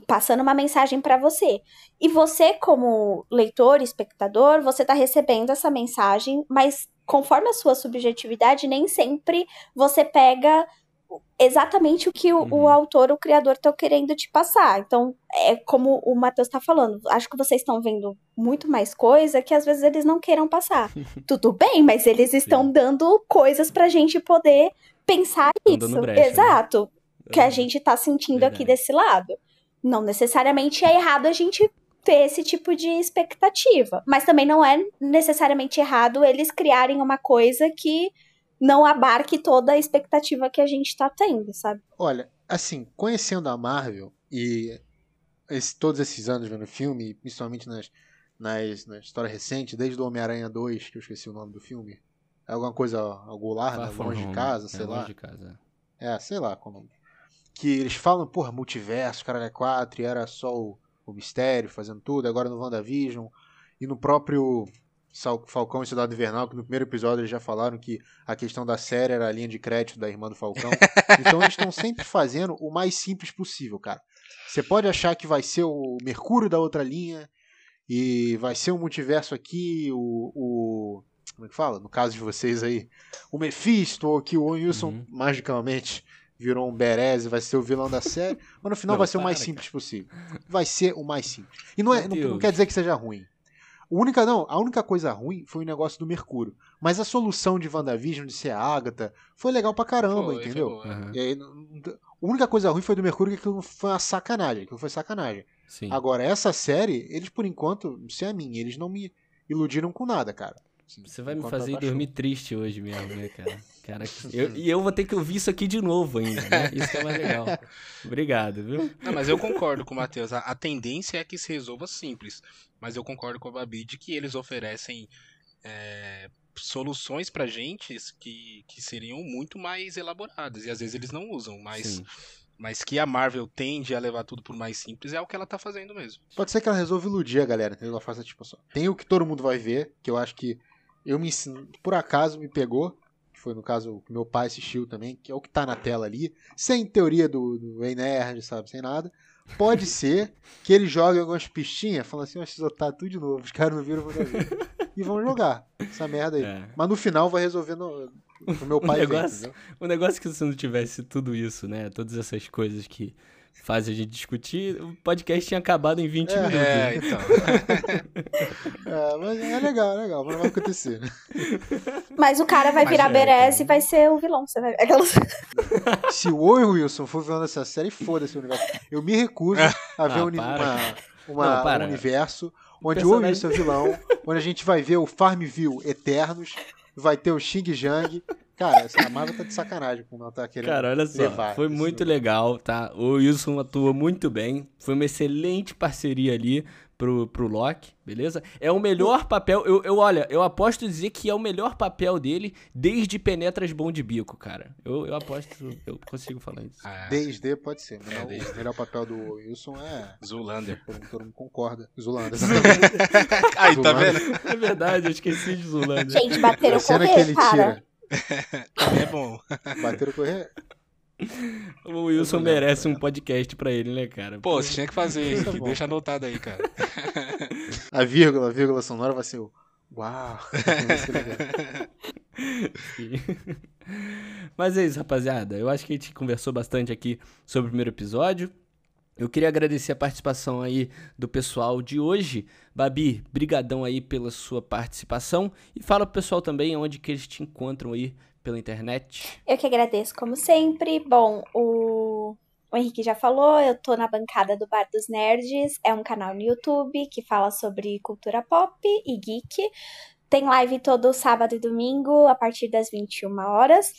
passando uma mensagem para você. E você, como leitor, espectador, você tá recebendo essa mensagem, mas conforme a sua subjetividade, nem sempre você pega exatamente o que o, uhum. o autor, o criador, está querendo te passar. Então, é como o Matheus está falando. Acho que vocês estão vendo muito mais coisa que às vezes eles não queiram passar. [laughs] Tudo bem, mas eles estão Sim. dando coisas pra gente poder pensar Tão isso. Brecha, né? Exato. Né? Que a gente está sentindo Verdade. aqui desse lado. Não necessariamente é errado a gente ter esse tipo de expectativa. Mas também não é necessariamente errado eles criarem uma coisa que não abarque toda a expectativa que a gente tá tendo, sabe? Olha, assim, conhecendo a Marvel e esse, todos esses anos vendo filme, principalmente nas, nas, na história recente, desde o Homem-Aranha 2, que eu esqueci o nome do filme. É alguma coisa algular, né? longe de casa, sei é, lá. Longe de casa. É, sei lá como que eles falam, porra, multiverso, cara é 4, e era só o, o mistério fazendo tudo, agora no WandaVision, e no próprio Falcão e Cidade Invernal, que no primeiro episódio eles já falaram que a questão da série era a linha de crédito da irmã do Falcão. [laughs] então eles estão sempre fazendo o mais simples possível, cara. Você pode achar que vai ser o Mercúrio da outra linha, e vai ser um multiverso aqui, o, o como é que fala? No caso de vocês aí, o Mephisto, ou que o Wilson uhum. magicamente virou um Berez, vai ser o vilão da série, mas no final não, vai ser o mais simples cara. possível. Vai ser o mais simples. E não, é, não, não, quer dizer que seja ruim. A única, não, a única coisa ruim foi o negócio do Mercúrio. Mas a solução de WandaVision, de ser a Agatha, foi legal pra caramba, foi, entendeu? Uhum. Aí, a única coisa ruim foi do Mercúrio que aquilo foi uma sacanagem. Aquilo foi sacanagem. Sim. Agora, essa série, eles por enquanto, não sei a mim, eles não me iludiram com nada, cara. Você vai me fazer dormir triste hoje mesmo, né, cara? cara [laughs] eu, e eu vou ter que ouvir isso aqui de novo ainda, né? Isso que é mais legal. [laughs] Obrigado, viu? Não, mas eu concordo com o Matheus. A, a, tendência é que se resolva simples. Mas eu concordo com a Babi de que eles oferecem é, soluções pra gente que, que seriam muito mais elaboradas. E às vezes eles não usam, mas. Sim. Mas que a Marvel tende a levar tudo por mais simples é o que ela tá fazendo mesmo. Pode ser que ela resolva iludir a galera, entendeu? Ela faça tipo só. Tem o que todo mundo vai ver, que eu acho que eu me por acaso me pegou, que foi no caso que meu pai assistiu também, que é o que tá na tela ali, sem teoria do, do Nerd, sabe, sem nada. Pode [laughs] ser que ele jogue algumas pistinhas, falando assim, ó, tá tudo de novo, os caras não viram, vou ver. E vão jogar essa merda aí. É. Mas no final vai resolver no, no meu [laughs] pai. o negócio, ver, o negócio é que se não tivesse tudo isso, né, todas essas coisas que faz a gente discutir, o podcast tinha acabado em 20 é, minutos. É, então. [laughs] é, mas é legal, é legal, mas não vai acontecer. Né? Mas o cara vai mas virar é, Beres e vai ser o vilão. Você vai... Aquelas... Se o Owen Wilson for vilão dessa série, foda-se o universo. Eu me recuso a ver ah, um, uma, uma, não, um universo onde o Owen Wilson é vilão, onde a gente vai ver o Farmville Eternos, vai ter o Xing Jang, Cara, a Marvel tá de sacanagem como ela tá querendo Cara, olha só, levar foi muito negócio. legal, tá? O Wilson atuou muito bem, foi uma excelente parceria ali pro, pro Loki, beleza? É o melhor papel, eu, eu olha, eu aposto dizer que é o melhor papel dele desde Penetras Bom de Bico, cara. Eu, eu aposto, eu consigo falar isso. Ah, Desde pode ser, É, desde. o melhor papel do Wilson é. Zulander. Todo, todo mundo concorda. Zulander. [laughs] Aí, tá Zulander. vendo? É verdade, eu esqueci de Zulanda. Gente, bateram A cena que correr, ele cara. tira. [laughs] É bom. [laughs] Bateram correr. O Wilson merece um podcast pra ele, né, cara? Pô, você tinha que fazer, Isso é. Deixa anotado aí, cara. [laughs] A vírgula, a vírgula sonora vai ser o. Uau! Mas é isso, rapaziada. Eu acho que a gente conversou bastante aqui sobre o primeiro episódio. Eu queria agradecer a participação aí do pessoal de hoje. Babi, brigadão aí pela sua participação. E fala pro pessoal também onde que eles te encontram aí pela internet. Eu que agradeço, como sempre. Bom, o, o Henrique já falou, eu tô na bancada do Bar dos Nerds. É um canal no YouTube que fala sobre cultura pop e geek. Tem live todo sábado e domingo, a partir das 21 horas.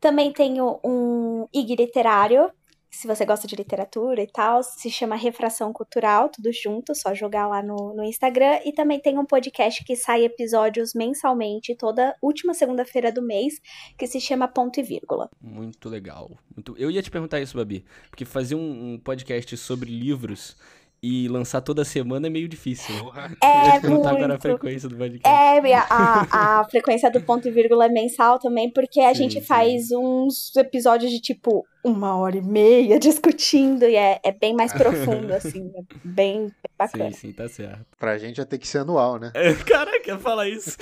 Também tenho um IG literário, se você gosta de literatura e tal, se chama Refração Cultural, tudo junto, só jogar lá no, no Instagram. E também tem um podcast que sai episódios mensalmente, toda última segunda-feira do mês, que se chama Ponto e Vírgula. Muito legal. Muito... Eu ia te perguntar isso, Babi. Porque fazer um, um podcast sobre livros e lançar toda semana é meio difícil. Né? É perguntar agora a muito. frequência do podcast. É, a, a, a [laughs] frequência do ponto e vírgula é mensal também, porque a Sim, gente sim. faz uns episódios de tipo uma hora e meia [laughs] discutindo e é, é bem mais profundo, assim, é bem, bacana. Sim, sim, tá certo. Pra gente ia ter que ser anual, né? É, [laughs] Caraca, ia falar isso.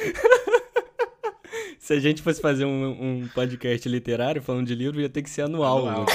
Se a gente fosse fazer um, um podcast literário falando de livro, ia ter que ser anual, o Anual.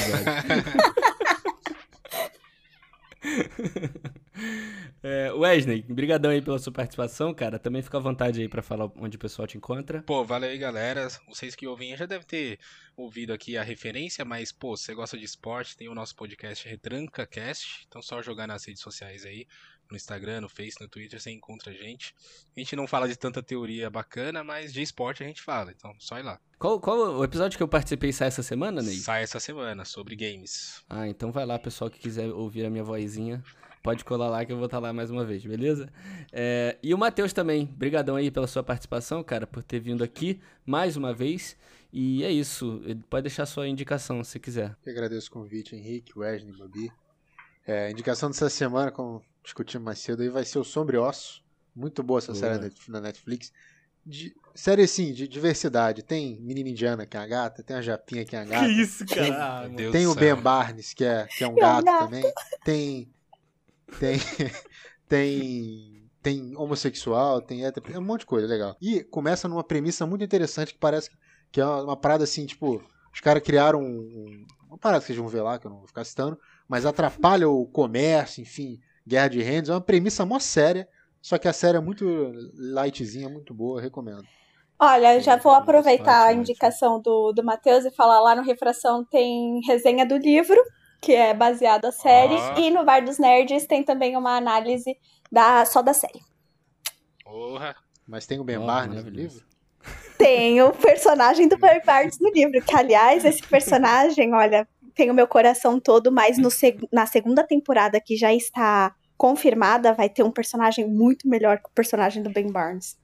É, Wesley, brigadão aí pela sua participação, cara. Também fica à vontade aí pra falar onde o pessoal te encontra. Pô, valeu aí, galera. Vocês que ouvem já devem ter ouvido aqui a referência, mas, pô, se você gosta de esporte, tem o nosso podcast Retranca Cast. Então, só jogar nas redes sociais aí, no Instagram, no Face, no Twitter, você encontra a gente. A gente não fala de tanta teoria bacana, mas de esporte a gente fala. Então, só ir lá. Qual, qual o episódio que eu participei sai essa semana, Ney? Sai essa semana sobre games. Ah, então vai lá, pessoal que quiser ouvir a minha vozinha. Pode colar lá que eu vou estar lá mais uma vez, beleza? É, e o Matheus também, brigadão aí pela sua participação, cara, por ter vindo aqui mais uma vez. E é isso, pode deixar sua indicação se quiser. Eu agradeço o convite, Henrique, Wesley, Babi. É, a indicação dessa semana, como discutimos mais cedo, aí vai ser o Sombre Osso. Muito boa essa Boa. série na Netflix. De, série assim, de diversidade. Tem Menina Indiana, que é a gata, tem a Japinha, que é a gata. isso, Tem- Ah, Meu Deus Tem do o Ben. Barnes, que é, que é um É um gato gato. também. Tem. Tem. [laughs] Tem. Tem homossexual, tem hétero, é um monte de coisa legal. E começa numa premissa muito interessante que parece que é uma, uma parada assim, tipo, os caras criaram um, um- uma parada que vocês vão ver lá, que eu não vou ficar citando, mas atrapalha o comércio, enfim, guerra de rendas. É uma premissa mó séria, só que a série é muito lightzinha, muito boa, recomendo. Olha, eu já vou aproveitar a ótimo. indicação do, do Matheus e falar lá no Refração tem resenha do livro, que é baseado na série, Ó. e no Bar dos Nerds tem também uma análise da, só da série. Porra. Mas tem o Ben Barnes no livro. Tem o personagem do Barry Barnes no livro, que aliás, esse personagem, olha, tem o meu coração todo, mas no seg- na segunda temporada que já está confirmada, vai ter um personagem muito melhor que o personagem do Ben Barnes.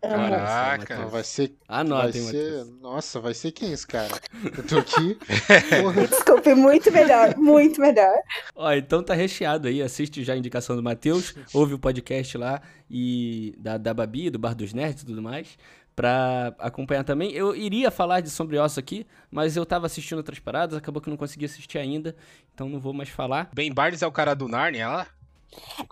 Amo. Caraca. Então vai ser vai Anotem, ser. Matheus. Nossa, vai ser quem esse cara? Eu tô aqui. [laughs] Desculpe, muito melhor, muito melhor. Ó, então tá recheado aí, assiste já a indicação do Matheus, ouve o podcast lá e da, da Babi, do Bar dos Nerds e tudo mais, pra acompanhar também. Eu iria falar de Sombriosso aqui, mas eu tava assistindo outras paradas, acabou que não consegui assistir ainda, então não vou mais falar. Ben Barnes é o cara do Narnia lá?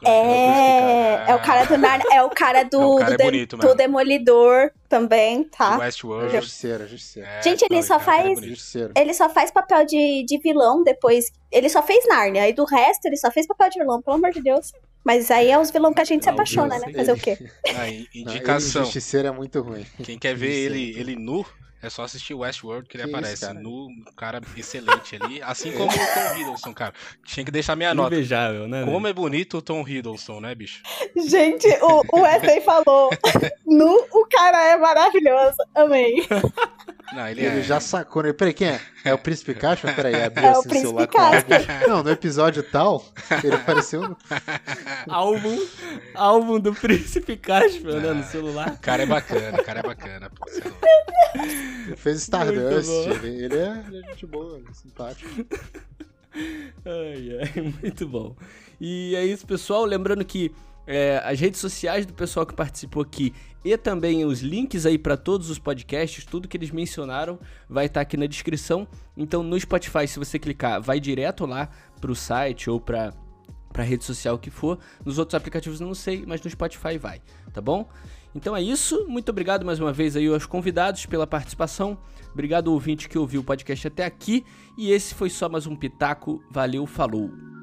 É, é o cara do Narnia, é o cara do, [laughs] Não, o cara do, é de- bonito do. Demolidor também, tá? Westworld. Justiceira, justiceira. É, Gente, ele não, só é faz-. Justiceira. Ele só faz papel de, de vilão depois. Ele só fez Narnia. E do resto, ele só fez papel de vilão, pelo amor de Deus. Mas aí é os vilões que a gente se Não, apaixona, Deus, né? ele- Fazer o quê? Ah, in- Não, ele, indicação. Justiceira é muito ruim. Quem quer ver Justiceira. ele, ele nu, é só assistir Westworld que ele Que isso, aparece cara? nu, um cara excelente ali. Assim como o Tom Hiddleston, cara. Tinha que deixar minha nota. Invejável, né? Como é bonito o Tom Hiddleston, né, bicho? Gente, o, o Wesley falou. [laughs] Nu, o cara é maravilhoso. Amei. [laughs] Não, ele, ele é... já sacou, né? Peraí, quem é? É o Príncipe Casper? Peraí, [laughs] abriu é assim o celular com Não, no episódio tal, ele apareceu [laughs] álbum, álbum do Príncipe ah, né, no celular. O cara é bacana, o cara é bacana. Ele fez Stardust, ele, ele, é, ele é gente boa, é simpático. Ai, ai, muito bom. E é isso, pessoal. Lembrando que é, as redes sociais do pessoal que participou aqui e também os links aí para todos os podcasts, tudo que eles mencionaram vai estar tá aqui na descrição. Então no Spotify, se você clicar, vai direto lá para o site ou para para rede social que for. Nos outros aplicativos não sei, mas no Spotify vai, tá bom? Então é isso. Muito obrigado mais uma vez aí aos convidados pela participação. Obrigado ao ouvinte que ouviu o podcast até aqui. E esse foi só mais um pitaco. Valeu, falou.